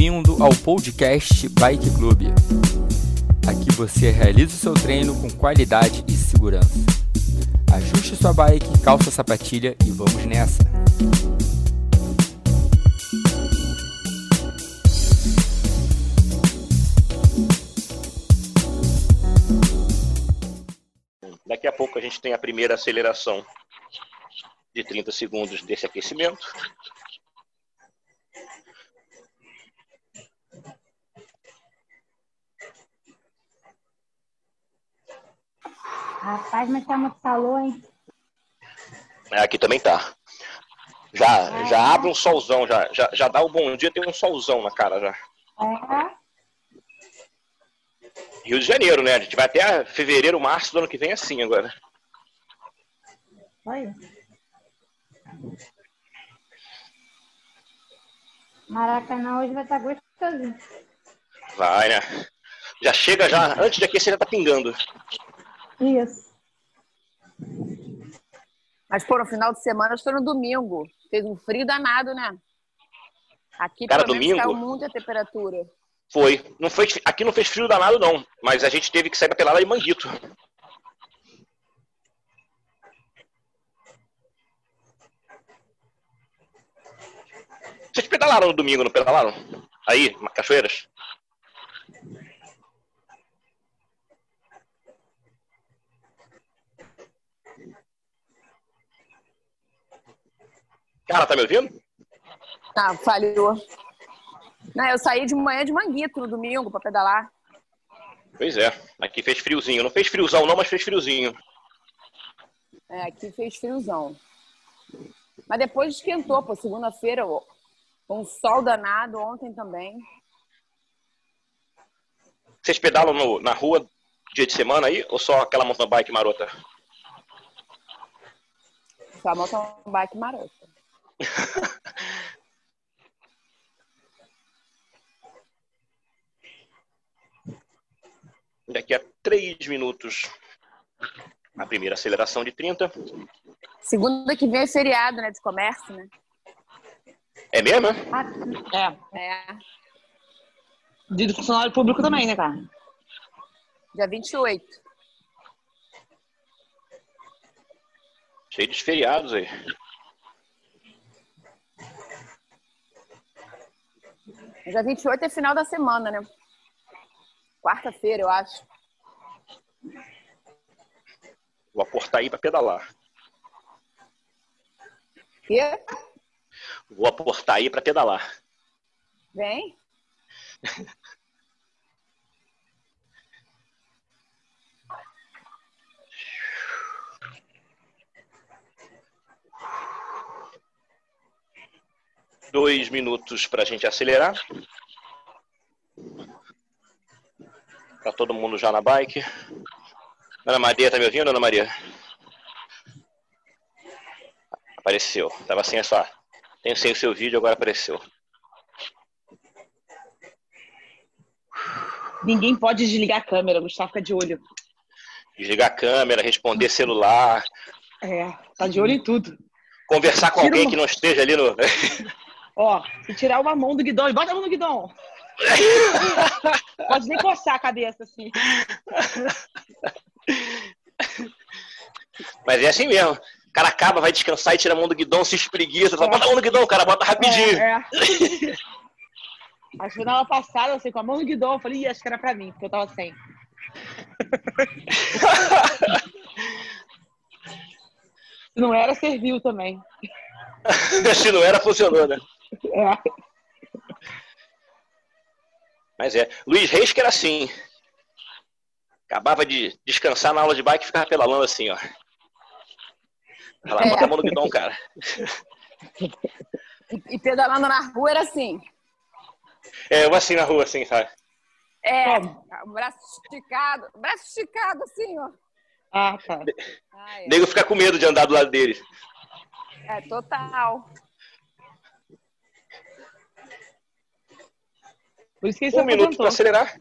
bem-vindo ao podcast Bike Club. Aqui você realiza o seu treino com qualidade e segurança. Ajuste sua bike, calça a sapatilha e vamos nessa! Daqui a pouco a gente tem a primeira aceleração de 30 segundos desse aquecimento. Rapaz, mas tá muito calor, hein? É, aqui também tá. Já, já abre um solzão, já, já, já dá o bom dia, tem um solzão na cara já. É. Rio de Janeiro, né? A gente vai até fevereiro, março do ano que vem assim agora. Olha. Maracanã hoje vai estar gostosinho. Vai, né? Já chega já, antes de aquecer, já tá pingando. Isso. Mas, pô, no final de semana, estou no domingo. Fez um frio danado, né? Aqui, Cara, pelo menos, domingo? caiu muito a temperatura. Foi. Não foi. Aqui não fez frio danado, não. Mas a gente teve que sair pra pelada em Manguito. Vocês pedalaram no domingo, não pedalaram? Aí, Cachoeiras? Cara, tá me ouvindo? Ah, falhou. Não, eu saí de manhã de manguito no domingo pra pedalar. Pois é. Aqui fez friozinho. Não fez friozão, não, mas fez friozinho. É, aqui fez friozão. Mas depois esquentou, pô. Segunda-feira, um sol danado. Ontem também. Vocês pedalam no- na rua dia de semana aí ou só aquela mountain bike marota? Só mountain bike marota. Daqui a 3 minutos, a primeira aceleração de 30. Segunda que vem é feriado, né? De comércio, né? É mesmo? é? Aqui. É, É. dia do funcionário público também, né, cara? Dia 28. Cheio de feriados aí. Dia 28 é final da semana, né? Quarta-feira, eu acho. Vou aportar aí pra pedalar. E Vou aportar aí pra pedalar. vem. Dois minutos pra gente acelerar. Tá todo mundo já na bike. Ana Maria, tá me ouvindo, Ana Maria? Apareceu. Tava sem a sua. Tenho sem o seu vídeo, agora apareceu. Ninguém pode desligar a câmera, Gustavo fica de olho. Desligar a câmera, responder celular, É, tá de olho em tudo. conversar com Tira alguém uma- que não esteja ali no. Ó, se tirar uma mão do guidão e bota a mão no guidão. Pode nem coçar a cabeça, assim. Mas é assim mesmo. O cara acaba, vai descansar e tira a mão do guidão, se espreguiça. Fala, bota a mão no guidão, cara, bota rapidinho. É, é. Acho que na aula passada, assim, com a mão no guidão, eu falei, acho que era pra mim, porque eu tava sem. Se não era, serviu também. Se não era, funcionou, né? É. Mas é. Luiz Reis que era assim. Acabava de descansar na aula de bike e ficava pedalando assim, ó. Ela bota a mão no guidão, cara. E, e pedalando na rua era assim. É, eu assim na rua, assim, sabe? É, o braço esticado. Braço esticado assim, ó. Ah, tá. Ai, O nego fica com medo de andar do lado dele. é total. Por isso que ele Um minuto pra acelerar.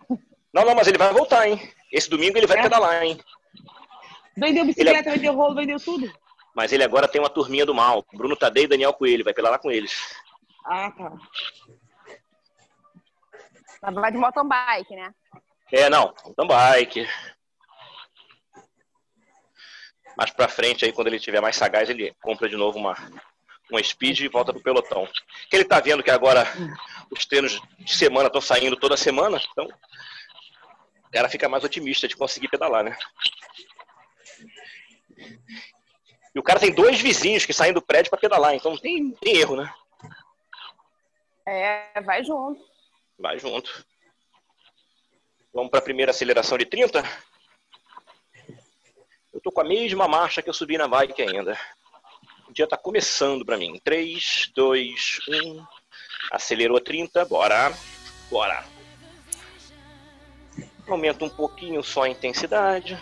Não, não, mas ele vai voltar, hein? Esse domingo ele vai É? pedalar, hein? Vendeu bicicleta, vendeu rolo, vendeu tudo. Mas ele agora tem uma turminha do mal. Bruno Tadei e Daniel Coelho. Vai pedalar com eles. Ah, tá. Mas vai de mountain bike, né? É, não, mountain bike. Mais pra frente, aí, quando ele tiver mais sagaz, ele compra de novo uma, uma speed e volta pro pelotão. Que ele tá vendo que agora os treinos de semana estão saindo toda semana, então o cara fica mais otimista de conseguir pedalar, né? E o cara tem dois vizinhos que saem do prédio para pedalar, então tem, tem erro, né? É, vai junto. Vai junto. Vamos para a primeira aceleração de 30. Eu tô com a mesma marcha que eu subi na bike ainda. O dia tá começando para mim. 3, 2, 1. Acelerou 30, bora. Bora. Aumenta um pouquinho só a intensidade.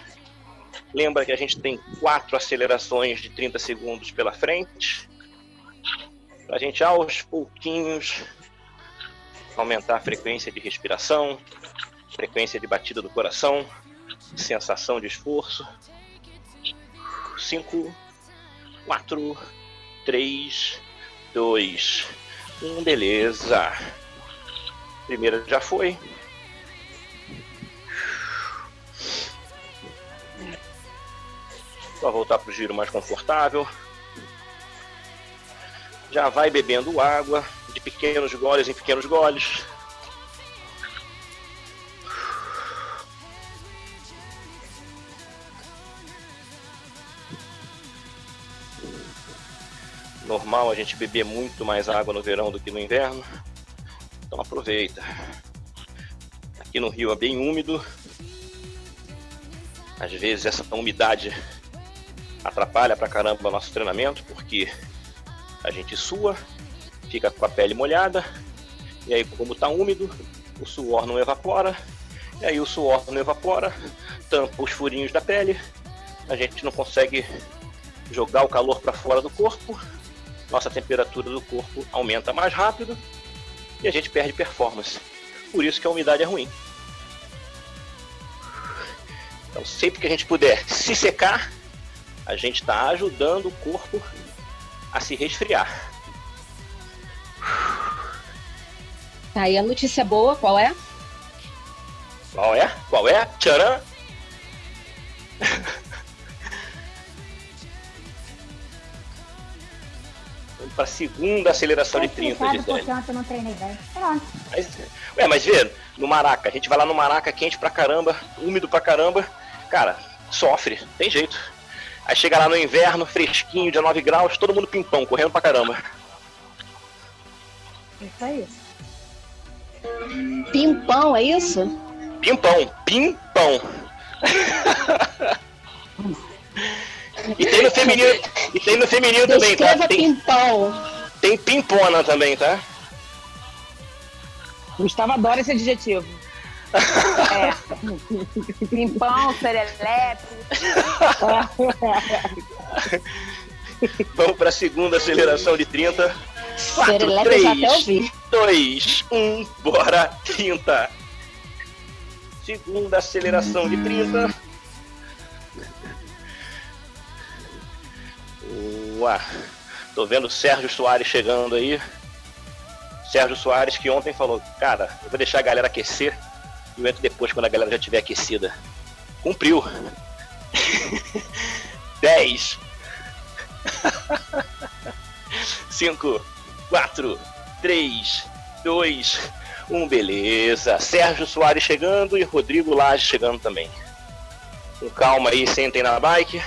Lembra que a gente tem quatro acelerações de 30 segundos pela frente. A gente aos pouquinhos aumentar a frequência de respiração, frequência de batida do coração, sensação de esforço. 5, 4, 3, 2, 1, beleza. Primeira já foi. Só voltar para o giro mais confortável. Já vai bebendo água de pequenos goles em pequenos goles. Normal a gente beber muito mais água no verão do que no inverno. Então aproveita. Aqui no Rio é bem úmido. Às vezes essa umidade atrapalha pra caramba o nosso treinamento, porque a gente sua, fica com a pele molhada, e aí como tá úmido, o suor não evapora, e aí o suor não evapora, tampa os furinhos da pele, a gente não consegue jogar o calor para fora do corpo, nossa temperatura do corpo aumenta mais rápido e a gente perde performance. Por isso que a umidade é ruim. Então, sempre que a gente puder se secar, a gente está ajudando o corpo a se resfriar. Tá, e a notícia boa, qual é? Qual é? Qual é? Tcharam! Para a segunda aceleração de 30, Explicado Gisele. porque ontem eu não treinei bem. Pronto. Mas, ué, mas vê, no Maraca, a gente vai lá no Maraca quente pra caramba, úmido pra caramba, cara, sofre, tem jeito. Aí chega lá no inverno, fresquinho, 19 graus, todo mundo pimpão, correndo pra caramba. Isso aí. Pimpão, é isso? Pimpão, pimpão. e tem no feminino, e tem no feminino também, tá? Tem, pimpão. tem pimpona também, tá? Gustavo adora esse adjetivo. É. Pimpão, serelepe. Vamos pra segunda aceleração de 30. 4, Serelepe eu já até 3, ouvi. 2, 1, bora, 30. Segunda aceleração de 30. Uá, tô vendo o Sérgio Soares chegando aí. Sérgio Soares que ontem falou, cara, eu vou deixar a galera aquecer e eu entro depois quando a galera já estiver aquecida. Cumpriu. 10. 5, 4, 3, 2, 1, beleza. Sérgio Soares chegando e Rodrigo Lage chegando também. Com calma aí, sentem na bike.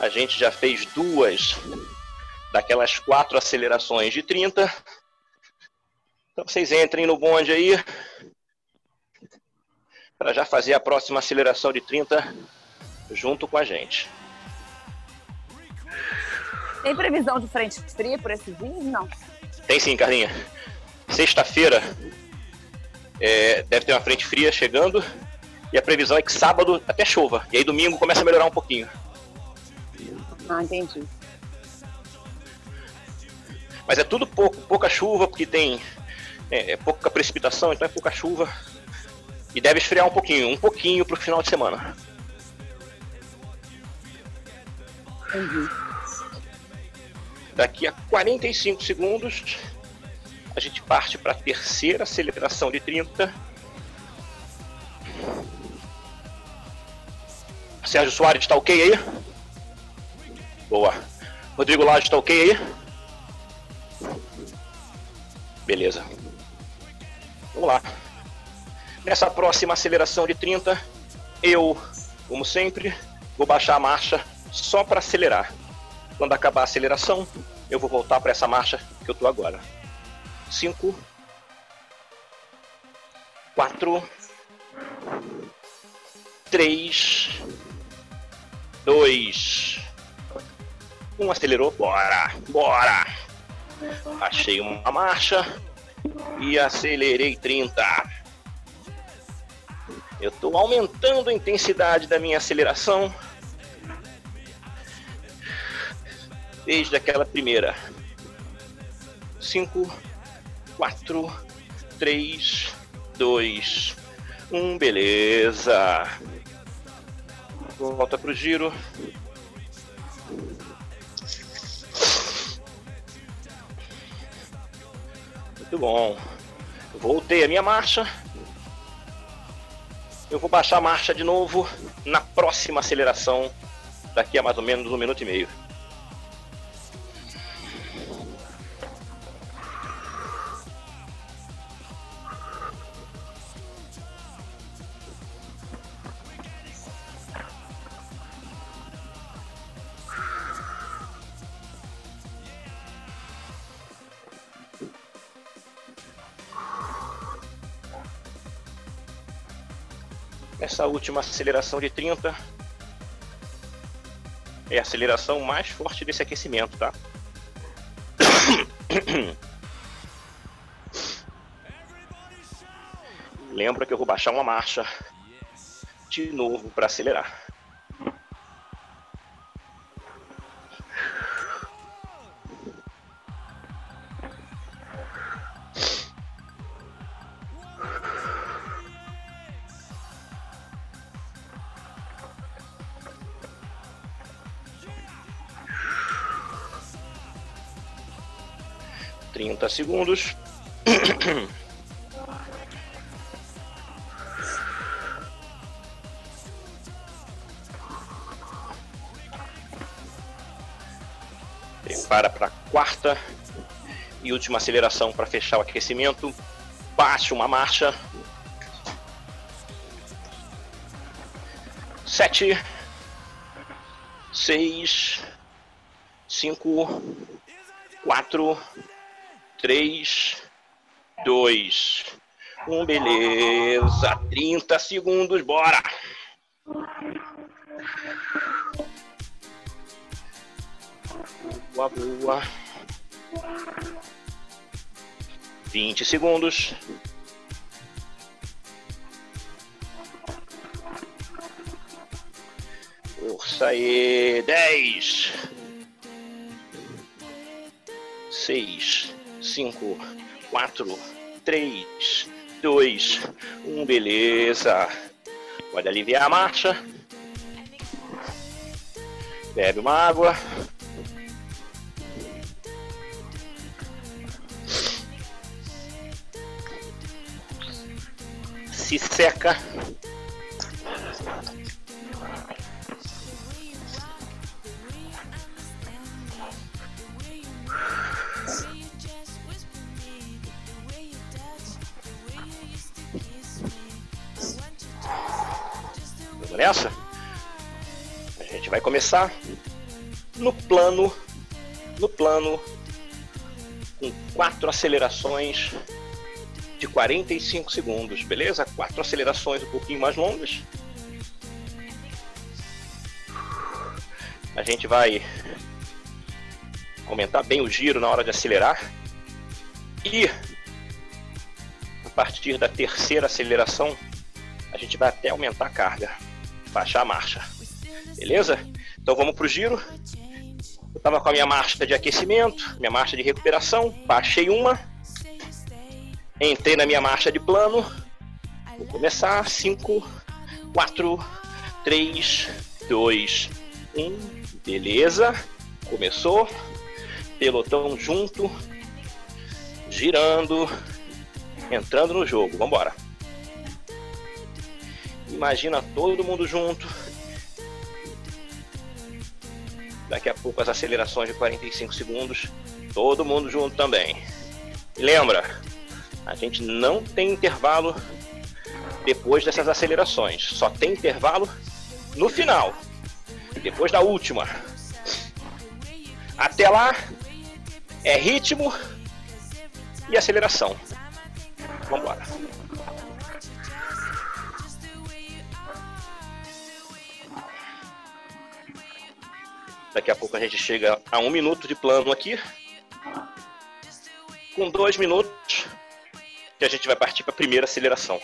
A gente já fez duas daquelas quatro acelerações de 30. Então vocês entrem no bonde aí para já fazer a próxima aceleração de 30 junto com a gente. Tem previsão de frente fria por esses dias? Não. Tem sim, Carlinha. Sexta-feira é, deve ter uma frente fria chegando e a previsão é que sábado até chova. E aí domingo começa a melhorar um pouquinho. Ah, entendi. Mas é tudo pouco, pouca chuva, porque tem é, é pouca precipitação, então é pouca chuva. E deve esfriar um pouquinho, um pouquinho pro final de semana. Entendi. Daqui a 45 segundos A gente parte para a terceira aceleração de 30. Sérgio Soares está ok aí? Boa. Rodrigo Lage está ok aí? Beleza. Vamos lá. Nessa próxima aceleração de 30, eu, como sempre, vou baixar a marcha só para acelerar. Quando acabar a aceleração, eu vou voltar para essa marcha que eu estou agora. 5, 4, 3, 2, 1. Acelerou, bora, bora. Achei uma marcha e acelerei 30. Eu estou aumentando a intensidade da minha aceleração desde aquela primeira. 5, 4, 3, 2, 1, beleza. Volta pro giro. Muito bom. Voltei a minha marcha. Eu vou baixar a marcha de novo na próxima aceleração, daqui a mais ou menos um minuto e meio. Última aceleração de 30 é a aceleração mais forte desse aquecimento, tá? Lembra que eu vou baixar uma marcha de novo para acelerar. Segundos. Prepara para a quarta e última aceleração para fechar o aquecimento. Baixa uma marcha. Sete, seis, cinco, quatro, três, dois, um, beleza. 30 segundos, bora! Boa, boa. 20 segundos. Força aí. 10. 6, 5, 4, 3, 2, 1. Beleza. Pode aliviar a marcha. Bebe uma água. Se seca. Nessa? A gente vai começar no plano, no plano, com quatro acelerações de 45 segundos, beleza? Quatro acelerações um pouquinho mais longas. A gente vai aumentar bem o giro na hora de acelerar. E a partir da terceira aceleração, a gente vai até aumentar a carga, baixar a marcha. Beleza? Então vamos para o giro. Eu estava com a minha marcha de aquecimento, minha marcha de recuperação, baixei uma, entrei na minha marcha de plano. Vou começar. 5, 4, 3, 2, 1. Beleza. Começou. Pelotão junto. girando, entrando no jogo. Vambora. Imagina todo mundo junto. Daqui a pouco as acelerações de 45 segundos. Todo mundo junto também. E lembra, a gente não tem intervalo depois dessas acelerações. Só tem intervalo no final. Depois da última. Até lá é ritmo e aceleração. Vamos embora. Daqui a pouco a gente chega a um minuto de plano aqui. Com dois minutos, que a gente vai partir para a primeira aceleração.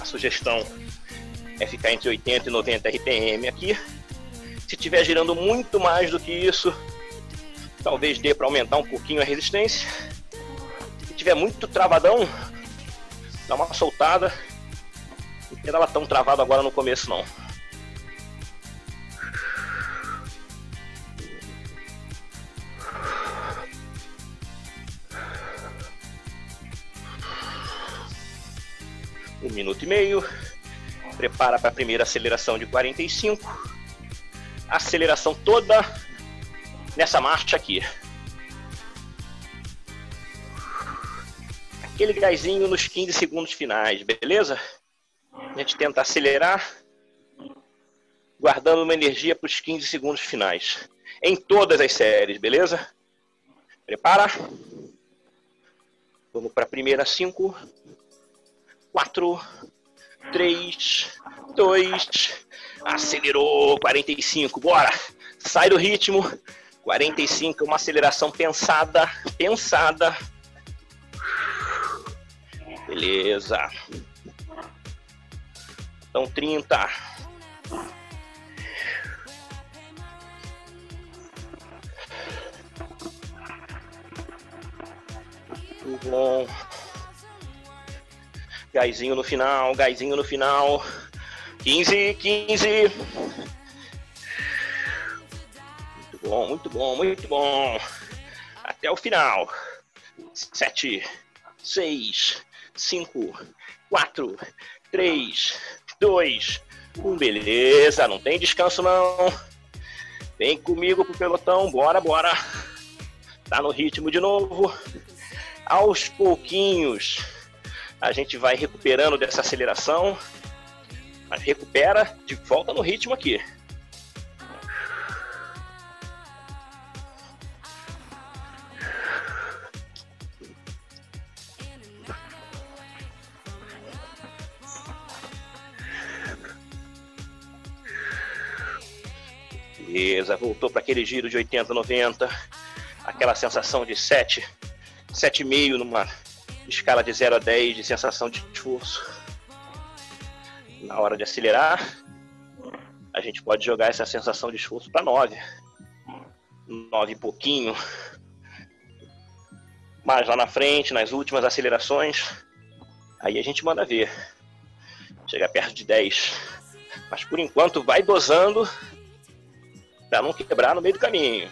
A sugestão é ficar entre 80 e 90 RPM aqui. Se estiver girando muito mais do que isso, talvez dê para aumentar um pouquinho a resistência. Se tiver muito travadão, dá uma soltada. Não ela tão travada agora no começo não. Um minuto e meio. Prepara para a primeira aceleração de 45. Aceleração toda nessa marcha aqui. Aquele gásinho nos 15 segundos finais, beleza? A gente tenta acelerar, guardando uma energia para os 15 segundos finais. Em todas as séries, beleza? Prepara. Vamos para a primeira 5, 4, 3, 2, acelerou, 45, bora! Sai do ritmo, 45 é uma aceleração pensada, pensada. Beleza. Então 30. Muito bom. Gásinho no final, gásinho no final. 15, 15 bom, muito bom, muito bom. Até o final. Sete, seis, cinco, quatro, três, dois, um. Beleza, não tem descanso não. Vem comigo pro pelotão, bora, bora. Tá no ritmo de novo. Aos pouquinhos a gente vai recuperando dessa aceleração. Mas recupera de volta no ritmo aqui. Beleza, voltou para aquele giro de 80, 90, aquela sensação de 7, 7,5 numa escala de 0 a 10 de sensação de esforço. Na hora de acelerar, a gente pode jogar essa sensação de esforço para 9. 9 e pouquinho. Mas lá na frente, nas últimas acelerações, aí a gente manda ver. Chega perto de 10. Mas por enquanto vai dosando para não quebrar no meio do caminho.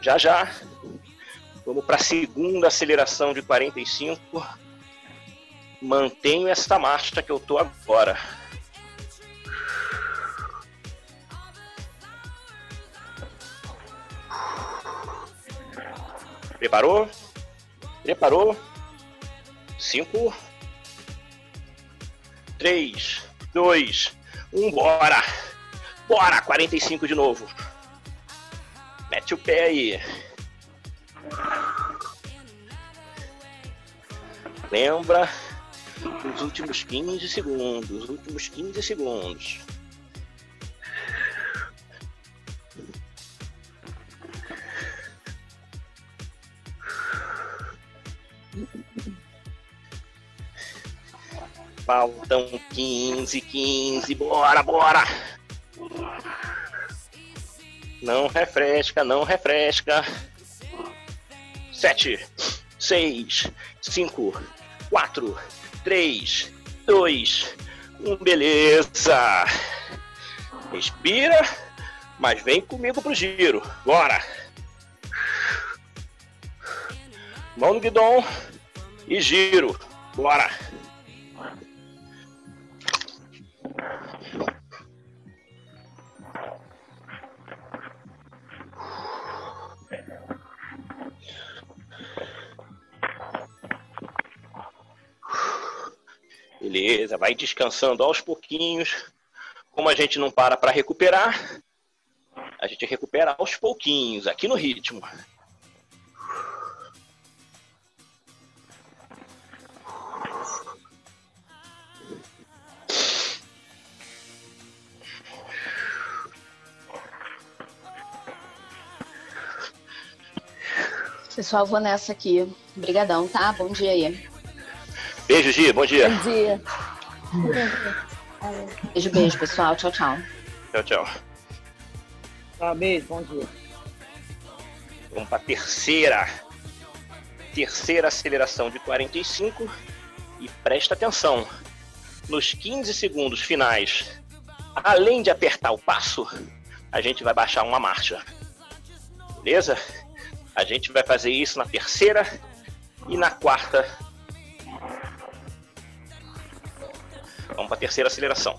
Já já, vamos para a segunda aceleração de 45. Mantenho essa marcha que eu tô agora. Preparou? Preparou? Cinco, três, dois, um, bora! Bora, 45 de novo. Mete o pé aí. Lembra os últimos 15 segundos, os últimos 15 segundos. Faltam 15, 15, bora, bora! Não refresca, não refresca. Sete, seis, cinco, quatro, três, dois, um. Beleza. Respira. Mas vem comigo pro giro. Bora! Mão no guidão e giro. Bora! Beleza, vai descansando aos pouquinhos. Como a gente não para para recuperar, a gente recupera aos pouquinhos, aqui no ritmo. Pessoal, vou nessa aqui. Obrigadão, tá? Bom dia aí. Beijo, Gi, bom dia. Bom dia. Beijo, beijo, pessoal. Tchau, tchau. Tchau, tchau. Tá, beijo, bom dia. Vamos para a terceira. Terceira aceleração de 45. E presta atenção. Nos 15 segundos finais, além de apertar o passo, a gente vai baixar uma marcha. Beleza? A gente vai fazer isso na terceira e na quarta. Vamos para a terceira aceleração.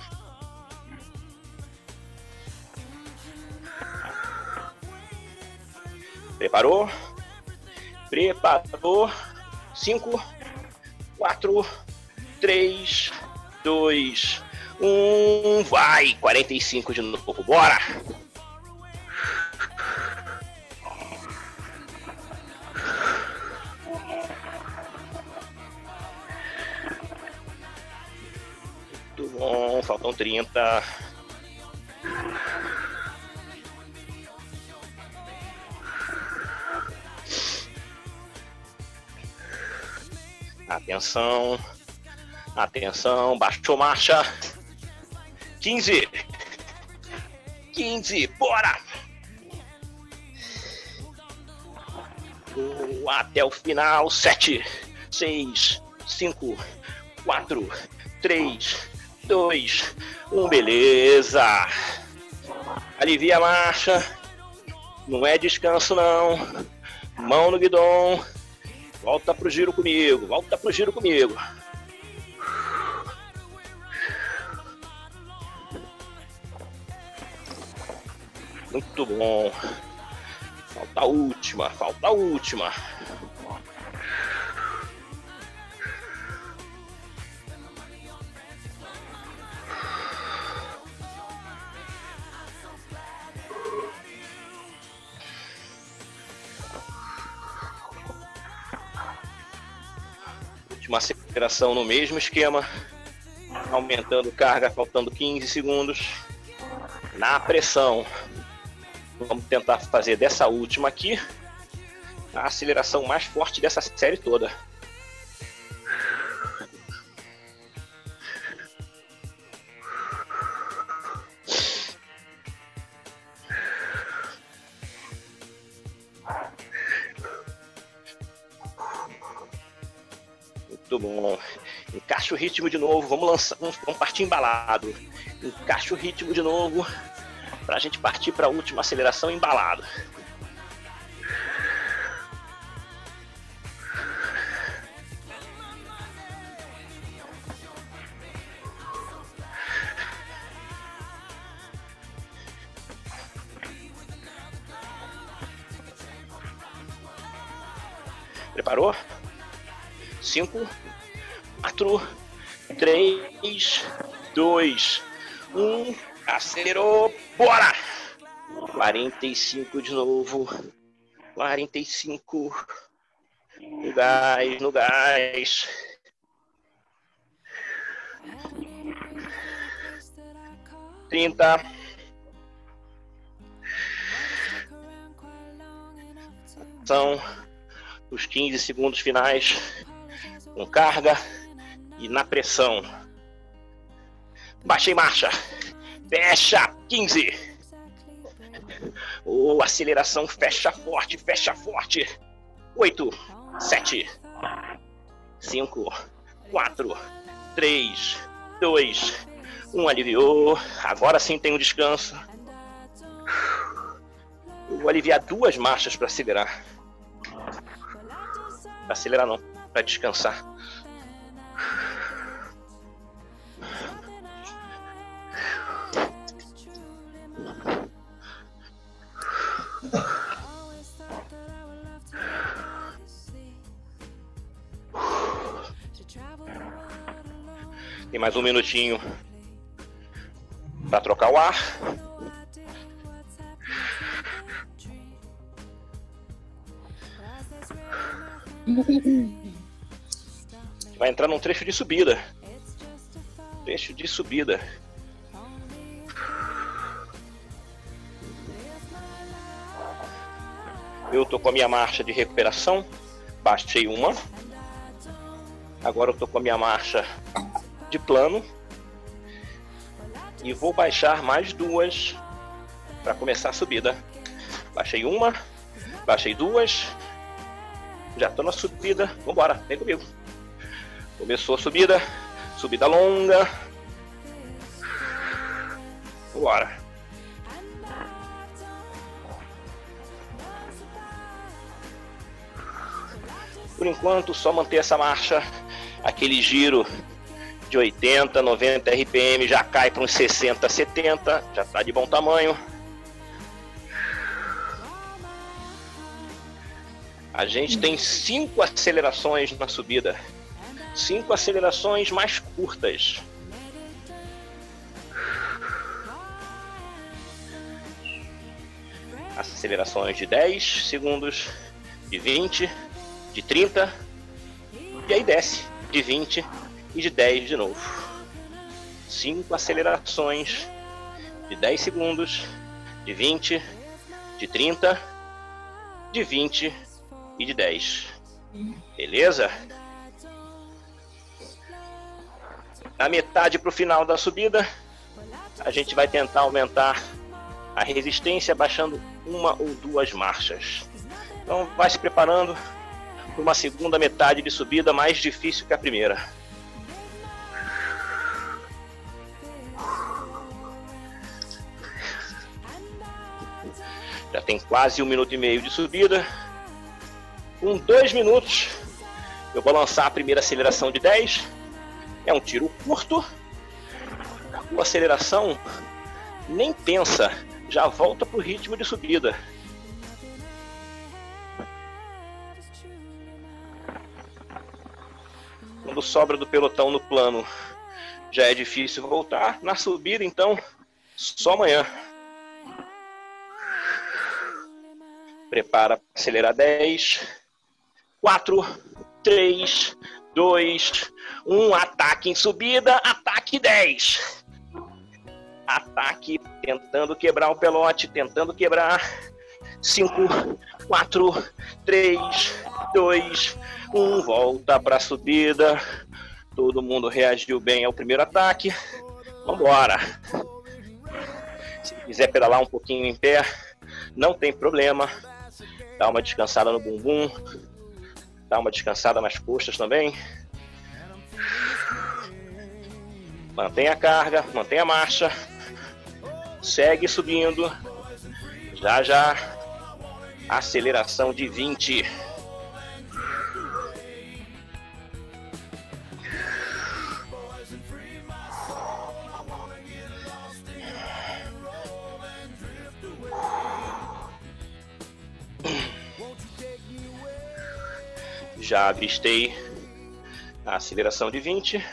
Preparou? Preparou. 5, 4, 3, 2, 1. Vai! 45 de novo. Bora! Faltam 30. Atenção. Atenção. Baixou marcha. 15. 15. Bora! Até o final. 7, 6, 5, 4, 3, 2, 1. Beleza. Alivia a marcha. Não é descanso, não. Mão no guidão. Volta pro giro comigo, volta pro giro comigo. Muito bom. Falta a última, falta a última. Aceleração no mesmo esquema. Aumentando carga, faltando 15 segundos. Na pressão. Vamos tentar fazer dessa última aqui a aceleração mais forte dessa série toda. Muito bom. Encaixa o ritmo de novo. Vamos lançar, vamos, vamos partir embalado. Encaixa o ritmo de novo para a gente partir para a última aceleração embalado. Preparou? Cinco, quatro, três, dois, um. Acelerou, bora! 45 de novo. 45. No gás, no gás. Trinta. São os 15 segundos finais com carga e na pressão. Baixei marcha. Fecha 15. Oh, aceleração fecha forte, fecha forte. 8, 7, 5, 4, 3, 2, 1. Aliviou. Agora sim tem um descanso. Eu vou aliviar duas marchas para acelerar. Pra acelerar não, para descansar. Tem mais um minutinho para trocar o ar. Vai entrar num trecho de subida. Trecho de subida. Eu tô com a minha marcha de recuperação. Baixei uma. Agora eu tô com a minha marcha de plano. E vou baixar mais duas para começar a subida. Baixei uma, baixei duas. Já tô na subida. Vambora, vem comigo. Começou a subida. Subida longa. Vambora. Por enquanto, só manter essa marcha, aquele giro de 80, 90 RPM já cai para uns 60, 70, já está de bom tamanho. A gente tem cinco acelerações na subida, cinco acelerações mais curtas. Acelerações de 10 segundos, de 20, de 30, e aí desce de 20 e de 10 de novo. Cinco acelerações de 10 segundos, de 20, de 30, de 20 e de 10. Beleza? Na metade para o final da subida, a gente vai tentar aumentar a resistência baixando uma ou duas marchas. Então vai se preparando para uma segunda metade de subida mais difícil que a primeira. Já tem quase um minuto e meio de subida. Com dois minutos, eu vou lançar a primeira aceleração de 10. É um tiro curto. A aceleração nem pensa, já volta para o ritmo de subida. Quando sobra do pelotão no plano, já é difícil voltar. Na subida, então, só amanhã. Prepara para acelerar 10. 4, 3, 2, 1. Ataque em subida. Ataque 10. Ataque tentando quebrar o pelote. Tentando quebrar. 5, 4, 3, 2, 1. Volta para a subida. Todo mundo reagiu bem ao primeiro ataque. Vambora. Se quiser pedalar um pouquinho em pé, não tem problema dá uma descansada no bumbum, dá uma descansada nas costas também. Mantém a carga, mantém a marcha, segue subindo. Já já, aceleração de 20. Já avistei a aceleração de 20.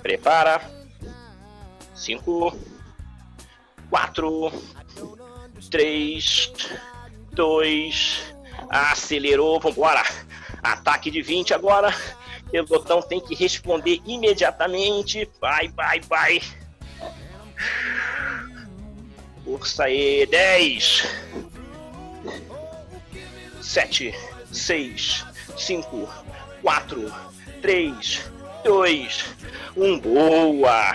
Prepara. 5, 4, 3, 2, acelerou, vambora. Ataque de 20 agora. O botão tem que responder imediatamente. Vai, vai, vai. Força aí, 10, 7, 6, 5, 4, 3, 2, 1. Boa!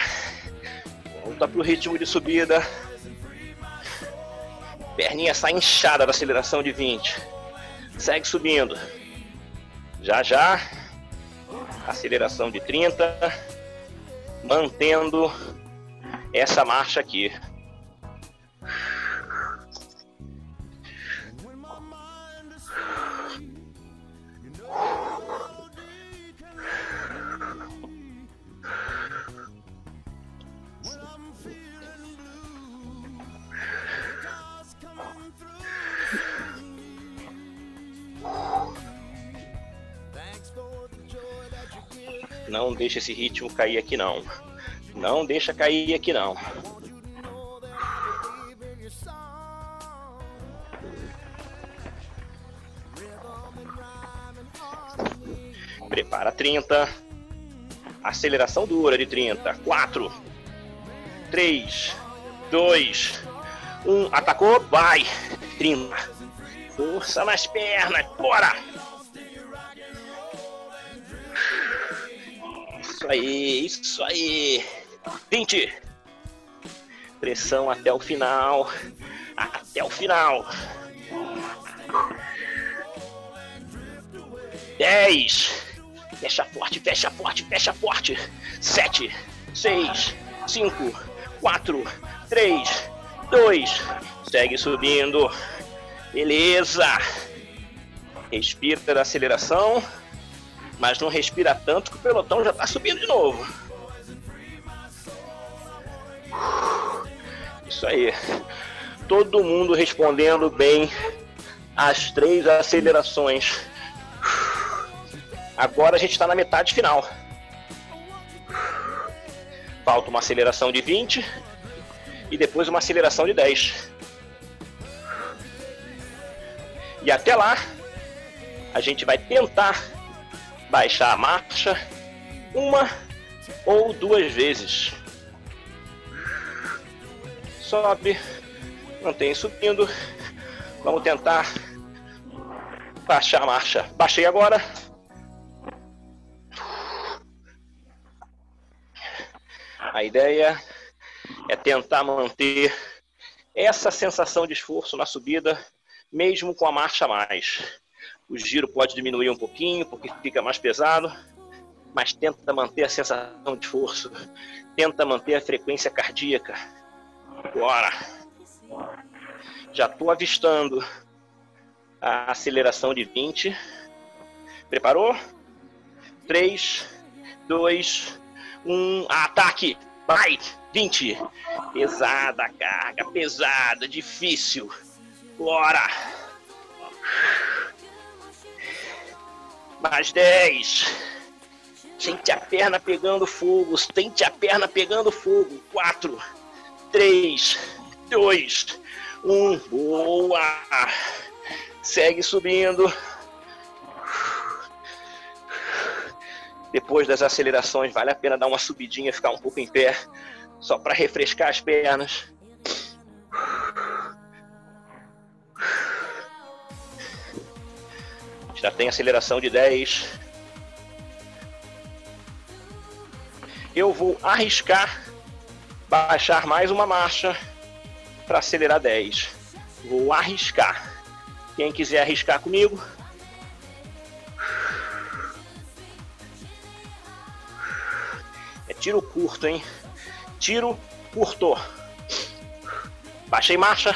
Volta pro ritmo de subida. Perninha sai inchada da aceleração de 20. Segue subindo. Já já. Aceleração de 30. Mantendo essa marcha aqui. Não deixa esse ritmo cair aqui não. Não deixa cair aqui não. Prepara 30. Aceleração dura de 30. 4, 3, 2, 1. Atacou, vai. 30. Força nas pernas, bora! Isso aí, isso aí. 20. Pressão até o final. Até o final. 10. Fecha forte, fecha forte, fecha forte. 7, 6, 5, 4, 3, 2. Segue subindo. Beleza. Respira da aceleração. Mas não respira tanto que o pelotão já está subindo de novo. Isso aí. Todo mundo respondendo bem as três acelerações. Agora a gente está na metade final. Falta uma aceleração de 20 e depois uma aceleração de 10. E até lá, a gente vai tentar baixar a marcha uma ou duas vezes. Sobe, mantém subindo. Vamos tentar baixar a marcha. Baixei agora. A ideia é tentar manter essa sensação de esforço na subida, mesmo com a marcha a mais. O giro pode diminuir um pouquinho, porque fica mais pesado, mas tenta manter a sensação de esforço, tenta manter a frequência cardíaca. Bora! Já estou avistando a aceleração de 20. Preparou? 3, 2, 1, ataque! Vai! 20. Pesada a carga, pesada, difícil. Bora! Mais 10. Sente a perna pegando fogo. Sente a perna pegando fogo. 4, 3, 2, 1. Boa! Segue subindo. Depois das acelerações, vale a pena dar uma subidinha, ficar um pouco em pé, só para refrescar as pernas. Já tem aceleração de 10. Eu vou arriscar baixar mais uma marcha para acelerar 10. Vou arriscar. Quem quiser arriscar comigo, é tiro curto, hein? Tiro curto. Baixei marcha.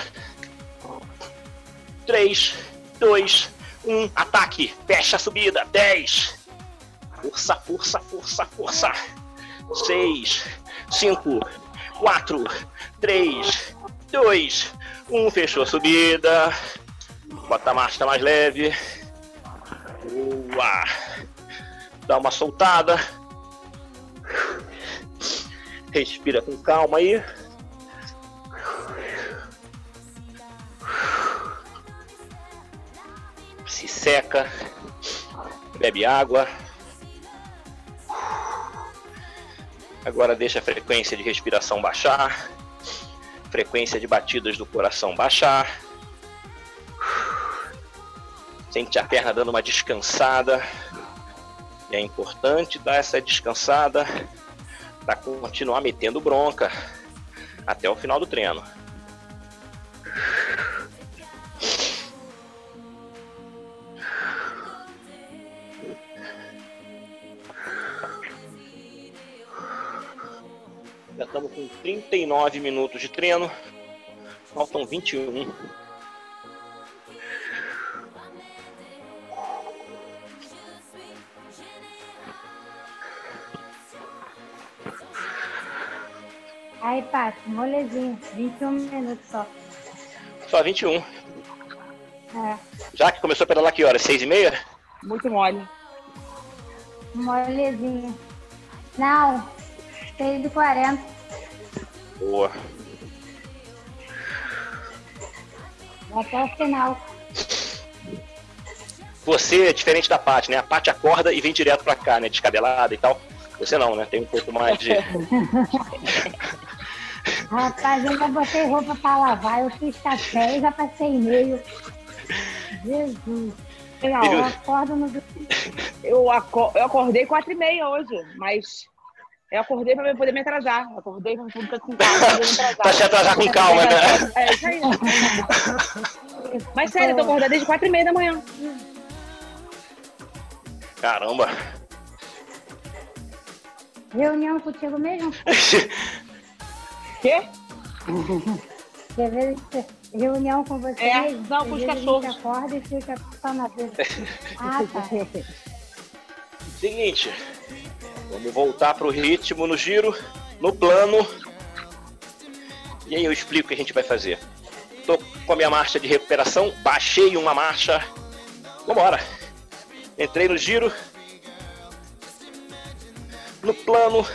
3, 2, 1, ataque. Fecha a subida. 10. Força, força, força, força. 6, 5, 4, 3, 2, 1. Fechou a subida. Bota a marcha mais leve. Boa. Dá uma soltada. Respira com calma aí. Seca. Bebe água. Agora deixa a frequência de respiração baixar. Frequência de batidas do coração baixar. Sente a perna dando uma descansada. E é importante dar essa descansada para continuar metendo bronca até o final do treino. 39 minutos de treino. Faltam 21. Aí, Paty, molezinho. 21 minutos só. Só 21. É, Já que começou a pedalar que hora? 6 e meia? Muito mole. molezinho. Não, 6 de 40. Boa. Até o final. Você é diferente da Paty, né? A Paty acorda e vem direto pra cá, né? Descabelada e tal. Você não, né? Tem um pouco mais de. Rapaz, eu já botei roupa pra lavar, eu fiz café e já passei e-mail. Jesus. Não, Eu acordo no. eu, aco- eu acordei quatro e meia hoje, mas eu acordei pra poder me atrasar. Eu acordei pra poder com calma, pra poder me atrasar. pra se atrasar com calma, né? É isso aí. Mas sério, eu tô acordada desde quatro e meia da manhã. Caramba. Reunião contigo mesmo? Quê? Quer ver? Reunião com você É, mesmo? não, Às com os vezes a cachorros. gente acorda e fica só na vida. Ah, tá. Seguinte, vamos voltar pro ritmo no giro, no plano. E aí eu explico o que a gente vai fazer. Tô com a minha marcha de recuperação, baixei uma marcha. Vambora. Entrei no giro. No plano.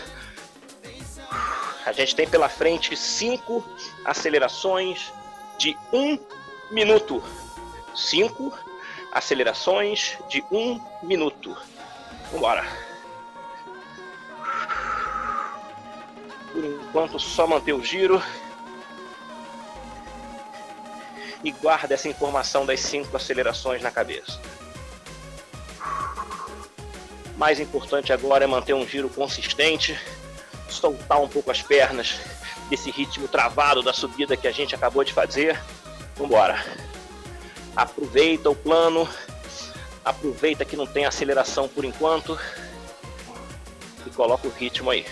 A gente tem pela frente cinco acelerações de um minuto. Cinco acelerações de um minuto. Vambora. Por enquanto, só manter o giro. E guarda essa informação das cinco acelerações na cabeça. Mais importante agora é manter um giro consistente, soltar um pouco as pernas desse ritmo travado da subida que a gente acabou de fazer. Vambora. Aproveita o plano, aproveita que não tem aceleração por enquanto e coloca o ritmo aí.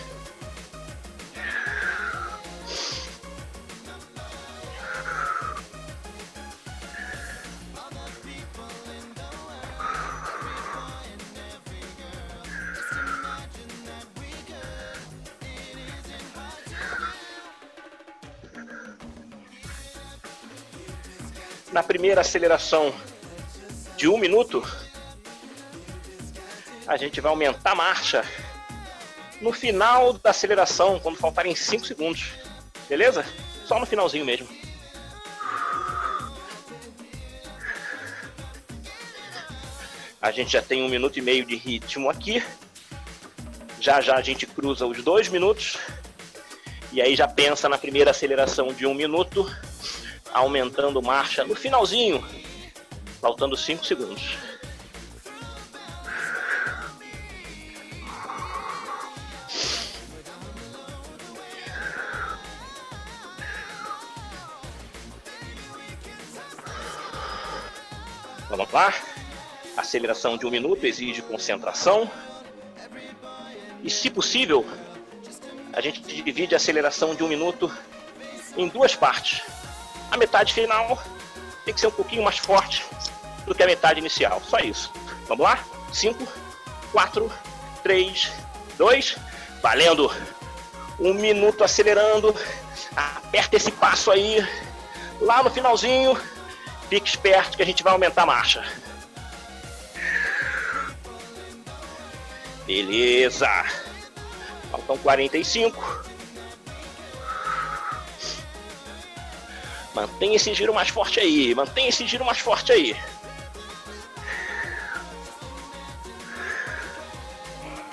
Na primeira aceleração de um minuto, a gente vai aumentar a marcha no final da aceleração, quando faltarem 5 segundos. Beleza? Só no finalzinho mesmo. A gente já tem um minuto e meio de ritmo aqui. Já já a gente cruza os dois minutos. E aí já pensa na primeira aceleração de um minuto, aumentando marcha no finalzinho, faltando 5 segundos. Vamos lá? Aceleração de um minuto exige concentração. E, se possível, a gente divide a aceleração de um minuto em duas partes. A metade final tem que ser um pouquinho mais forte do que a metade inicial. Só isso. Vamos lá? 5, 4, 3, 2, valendo! Um minuto acelerando. Aperta esse passo aí. Lá no finalzinho, fique esperto que a gente vai aumentar a marcha. Beleza. Faltam 45. Mantenha esse giro mais forte aí. Mantenha esse giro mais forte aí.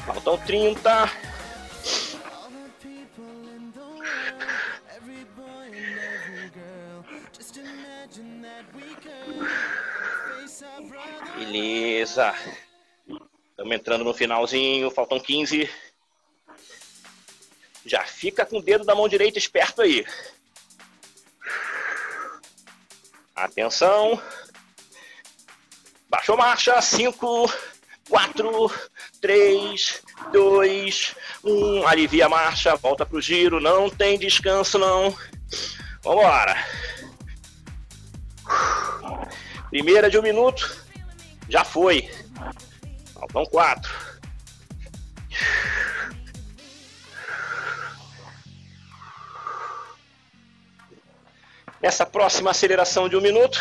Faltam 30. Beleza. Estamos entrando no finalzinho, faltam 15. Já fica com o dedo da mão direita esperto aí. Atenção. Baixou marcha. 5, 4, 3, dois, um. Alivia a marcha, volta pro giro, não tem descanso não. Vambora. Primeira de um minuto, já foi. Faltam quatro. Nessa próxima aceleração de um minuto,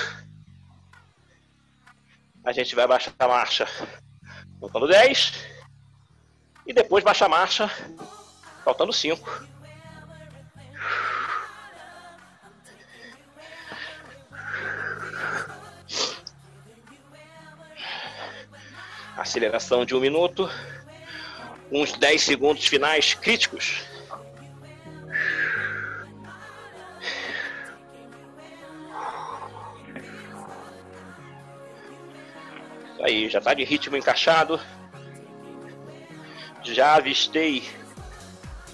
a gente vai baixar a marcha faltando 10 e depois baixa a marcha faltando 5. Aceleração de um minuto, uns 10 segundos finais críticos. Aí, já tá de ritmo encaixado. Já avistei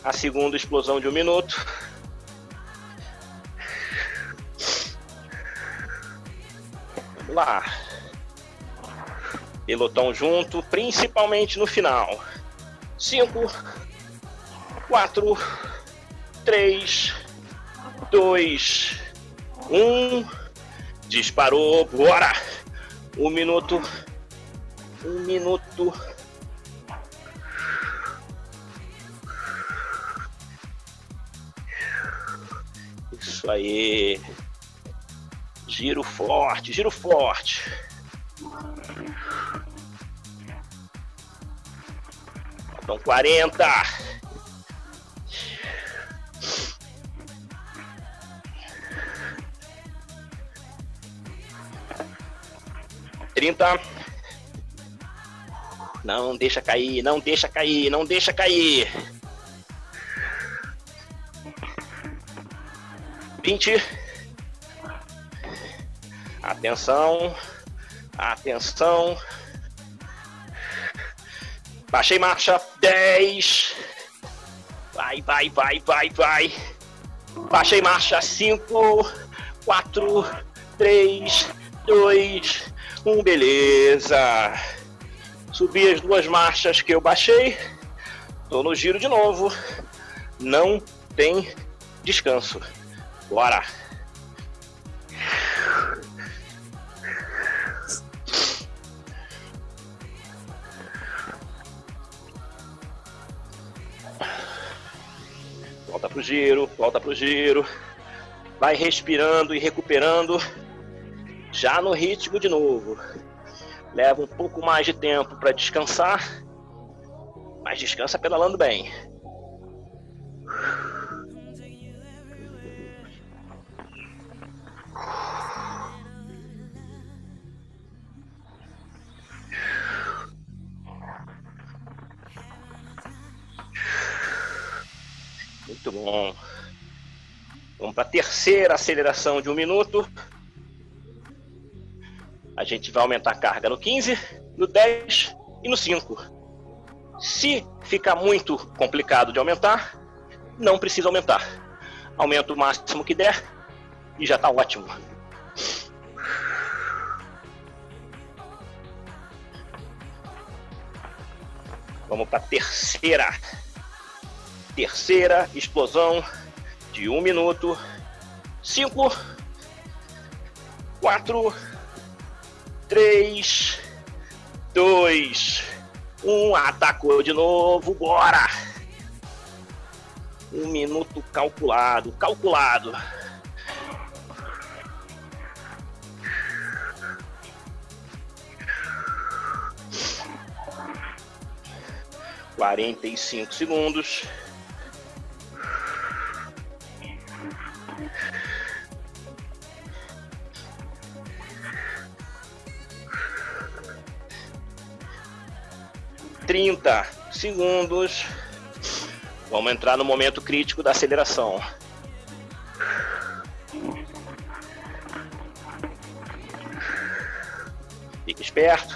a segunda explosão de um minuto. Vamos lá. Pelotão junto, principalmente no final. Cinco, quatro, três, dois, um. Disparou, bora! Um minuto um minuto. Isso aí. Giro forte, giro forte. Faltam 40. Trinta. Não deixa cair, não deixa cair, não deixa cair. 20. Atenção. Atenção. Baixei marcha. 10. Vai, vai, vai, vai, vai. Baixei marcha. 5, 4, 3, 2, 1. Beleza. Subi as duas marchas que eu baixei. Tô no giro de novo. Não tem descanso. Bora! Volta pro giro, volta pro giro. Vai respirando e recuperando. Já no ritmo de novo leva um pouco mais de tempo para descansar, mas descansa pedalando bem. Muito bom. Vamos para a terceira aceleração de um minuto. A gente vai aumentar a carga no 15, no 10 e no 5. Se ficar muito complicado de aumentar, não precisa aumentar. Aumenta o máximo que der e já está ótimo. Vamos para a terceira. Terceira explosão de um minuto. Cinco, quatro, 3, 2, 1. Atacou de novo, bora! Um minuto calculado, calculado. Quarenta e cinco segundos. 30 segundos. Vamos entrar no momento crítico da aceleração. Fique esperto.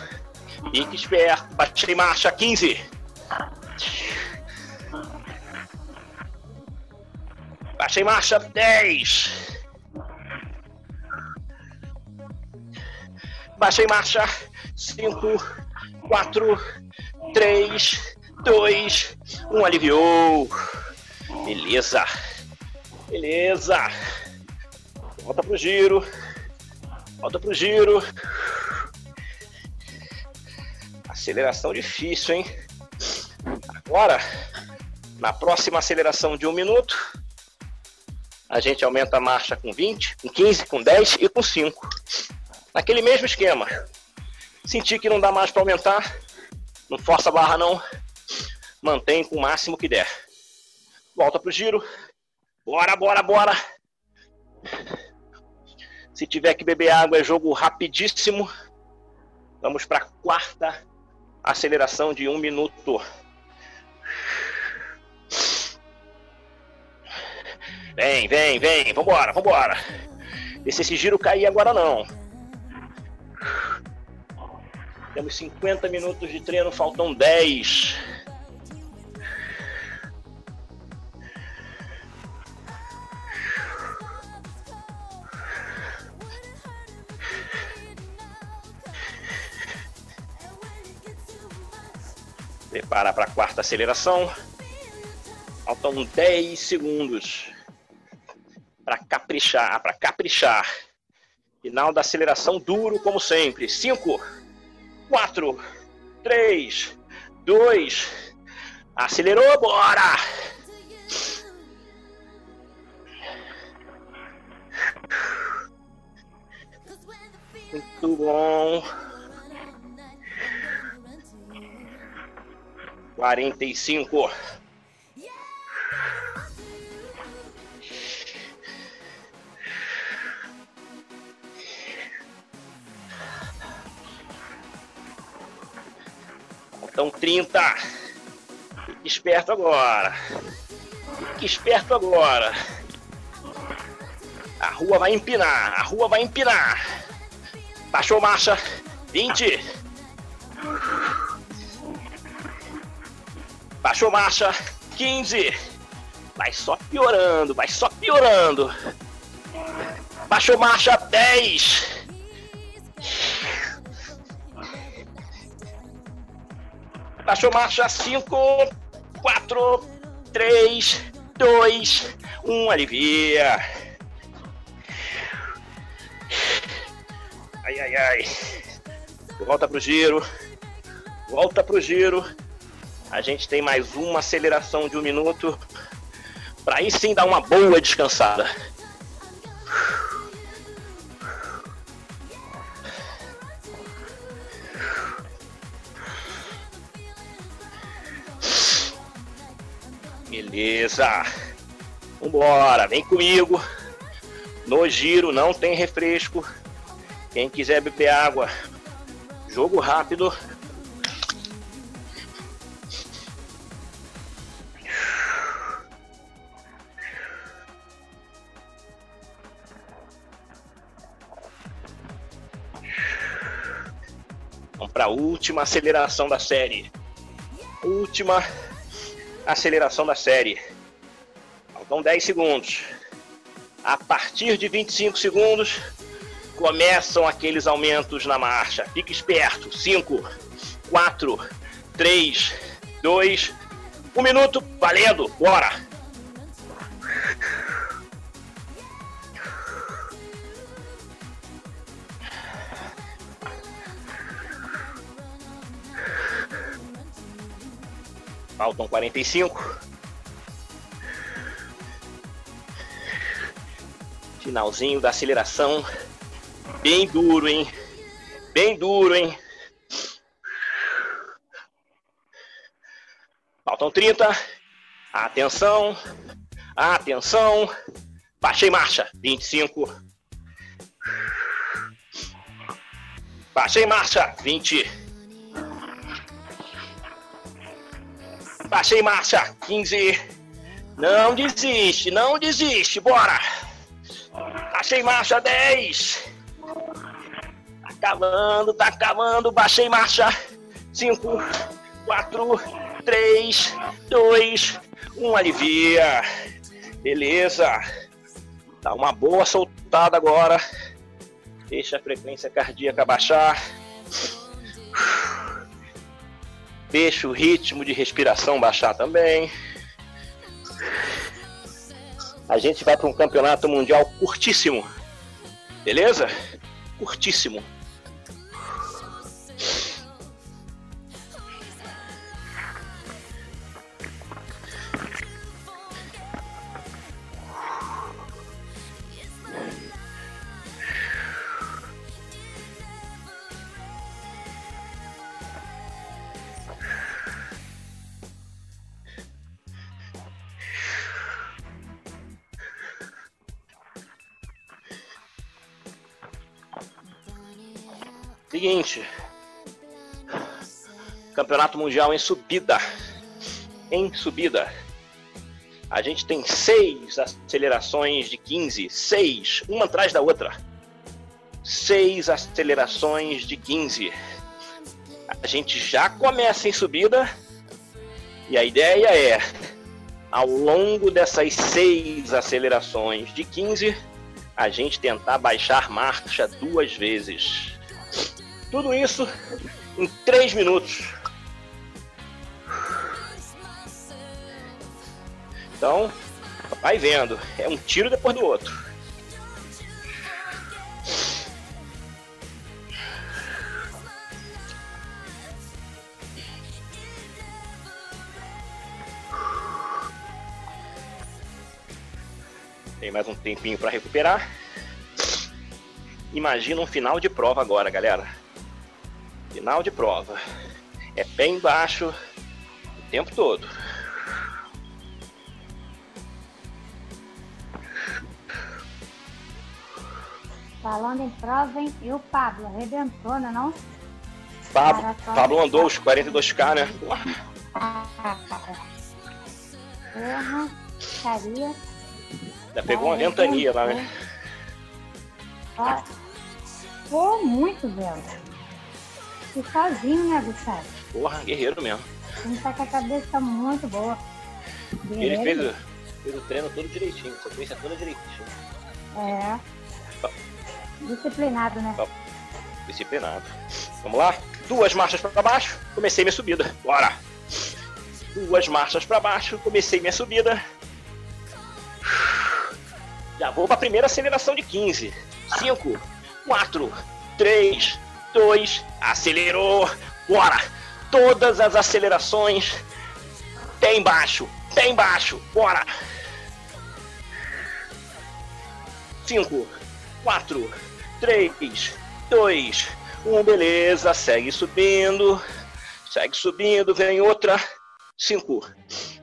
Fique esperto. Bate em marcha 15. Baixa em marcha 10. Baixa em marcha 5, 4, 3, dois, um aliviou. Beleza. Beleza. Volta pro giro. Volta pro giro. Aceleração difícil, hein? Agora, na próxima aceleração de um minuto, a gente aumenta a marcha com 20, com 15, com 10 e com 5. Naquele mesmo esquema. Sentir que não dá mais para aumentar, não força a barra não, mantém com o máximo que der. Volta pro giro. Bora, bora, bora. Se tiver que beber água, é jogo rapidíssimo. Vamos para a quarta aceleração de um minuto. Vem, vem, vem. Vambora, vambora. Esse giro cair agora não. Temos 50 minutos de treino, faltam 10. Prepara para a quarta aceleração. Faltam 10 segundos para caprichar, para caprichar. Final da aceleração duro como sempre. 5, 4, 3, 2. Acelerou, bora! Muito bom. 45. Faltam 30. Fique esperto agora. Fique esperto agora. A rua vai empinar. A rua vai empinar. Baixou marcha. 20. Baixou marcha. 15. Vai só piorando. Vai só piorando. Baixou marcha. 10. Baixou marcha 5, 4, 3, 2, 1, alivia. Ai, ai, ai. Volta pro giro. Volta pro giro. A gente tem mais uma aceleração de um minuto. Para aí sim dar uma boa descansada. Beleza. Vambora, vem comigo. No giro não tem refresco. Quem quiser beber água, jogo rápido. Vamos para a última aceleração da série. Última aceleração da série. Faltam 10 segundos. A partir de 25 segundos, começam aqueles aumentos na marcha. Fique esperto. 5, 4, 3, 2, 1 minuto. Valendo. Bora. Faltam 45. Finalzinho da aceleração. Bem duro, hein? Bem duro, hein? Faltam 30. Atenção. Atenção. Baixei marcha. 25. Baixei marcha. 20. Baixei marcha. 15. Não desiste, não desiste. Bora. Baixei marcha. 10. Tá acabando, tá acabando. Baixei marcha. 5, 4, 3, 2, 1. Alivia. Beleza. Dá uma boa soltada agora. Deixa a frequência cardíaca baixar. deixa o ritmo de respiração baixar também. A gente vai para um campeonato mundial curtíssimo. Beleza? Curtíssimo. Seguinte. Campeonato Mundial em subida. Em subida. A gente tem seis acelerações de 15. Seis. Uma atrás da outra. Seis acelerações de 15. A gente já começa em subida. E a ideia é, ao longo dessas seis acelerações de 15, a gente tentar baixar marcha duas vezes. Tudo isso em três minutos. Então, vai vendo. É um tiro depois do outro. Tem mais um tempinho para recuperar. Imagina um final de prova agora, galera. Final de prova. É pé embaixo o tempo todo. Falando em prova, hein? E o Pablo arrebentou, não é não? Pablo. Pablo andou os 42k, né? Ah, cara. Porra, caria. Já pegou uma ventania lá, né? Ó, Pô, muito vento. E sozinho, né, Gustavo? Porra, guerreiro mesmo. Ele tá com a cabeça muito boa. Ele fez, Guerreiro. o- fez o treino todo direitinho, a sequência toda direitinho. É. Disciplinado, né? Disciplinado. Vamos lá? Duas marchas para baixo, comecei minha subida. Bora! Duas marchas para baixo, comecei minha subida. Já vou para a primeira aceleração de 15. 5, 4, 3, 2, acelerou. Bora! Todas as acelerações. Pé embaixo, pé embaixo. Bora! 5, 4, 3, 2, 1, beleza. Segue subindo. Segue subindo, vem outra. 5,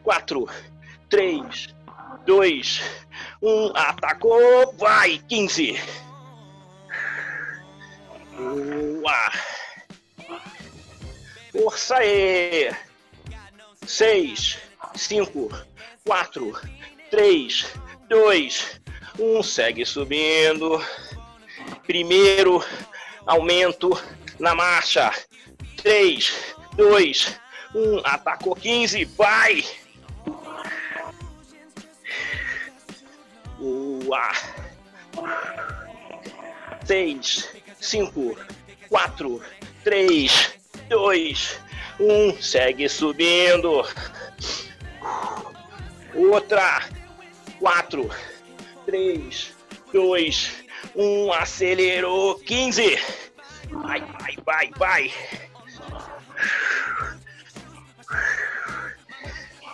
4, 3, 2, 1, atacou, vai, 15. Boa. Força aí. 6, 5, 4, 3, 2, 1, segue subindo. Primeiro aumento na marcha. 3, 2, 1, atacou 15, vai! Boa! 6, 5, 4, 3, 2, 1, segue subindo. Outra. 4, 3, 2, 1, acelerou. 15. Vai, vai, vai, vai.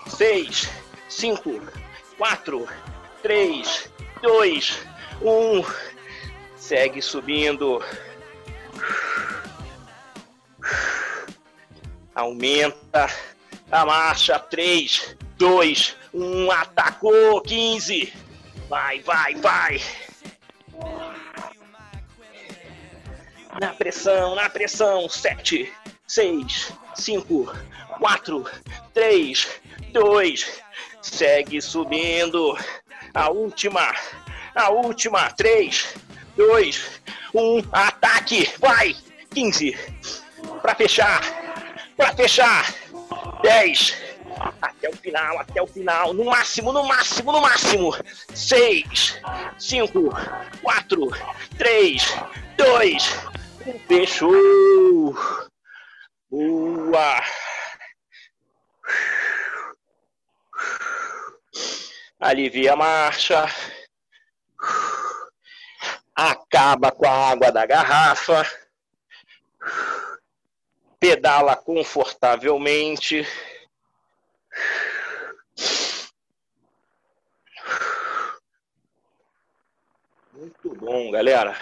6, 5, 4, 3, 2, 1. Segue subindo. Aumenta a marcha. 3, 2, 1. Atacou. 15. Vai, vai, vai. Na pressão, na pressão. 7, 6, 5, 4, 3, 2. Segue subindo. A última. A última. 3, 2, 1. Ataque. Vai. 15. Para fechar. Para fechar. 10. Até o final, até o final. No máximo, no máximo, no máximo. 6, 5, 4, 3, 2. Fechou. Boa. Alivia a marcha. Acaba com a água da garrafa. Pedala confortavelmente. Muito bom, galera.